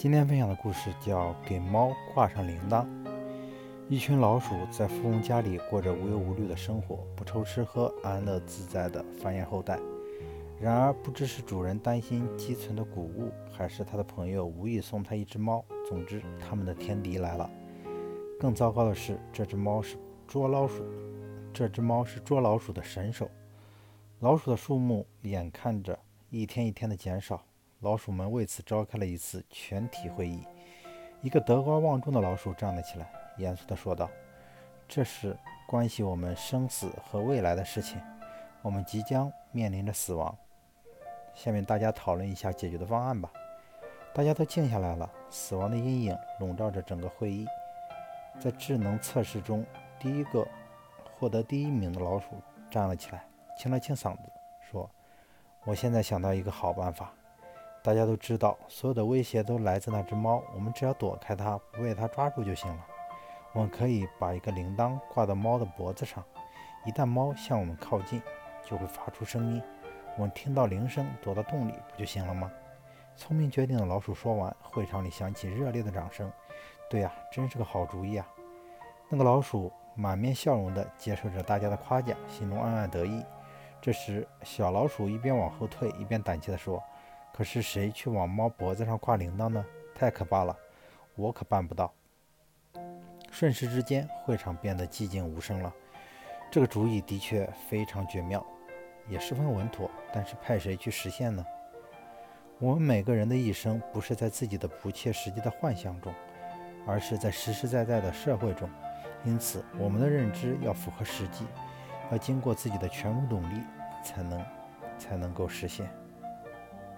今天分享的故事叫《给猫挂上铃铛》。一群老鼠在富翁家里过着无忧无虑的生活，不愁吃喝，安乐自在的繁衍后代。然而，不知是主人担心积存的谷物，还是他的朋友无意送他一只猫，总之，他们的天敌来了。更糟糕的是，这只猫是捉老鼠，这只猫是捉老鼠的神手。老鼠的数目眼看着一天一天的减少。老鼠们为此召开了一次全体会议。一个德高望重的老鼠站了起来，严肃地说道：“这是关系我们生死和未来的事情，我们即将面临着死亡。下面大家讨论一下解决的方案吧。”大家都静下来了，死亡的阴影笼罩着整个会议。在智能测试中，第一个获得第一名的老鼠站了起来，清了清嗓子，说：“我现在想到一个好办法。”大家都知道，所有的威胁都来自那只猫。我们只要躲开它，不被它抓住就行了。我们可以把一个铃铛挂到猫的脖子上，一旦猫向我们靠近，就会发出声音。我们听到铃声，躲到洞里不就行了吗？聪明绝顶的老鼠说完，会场里响起热烈的掌声。对呀，真是个好主意啊！那个老鼠满面笑容地接受着大家的夸奖，心中暗暗得意。这时，小老鼠一边往后退，一边胆怯地说。可是谁去往猫脖子上挂铃铛呢？太可怕了，我可办不到。瞬时之间，会场变得寂静无声了。这个主意的确非常绝妙，也十分稳妥。但是派谁去实现呢？我们每个人的一生不是在自己的不切实际的幻想中，而是在实实在在的社会中。因此，我们的认知要符合实际，要经过自己的全部努力，才能才能够实现。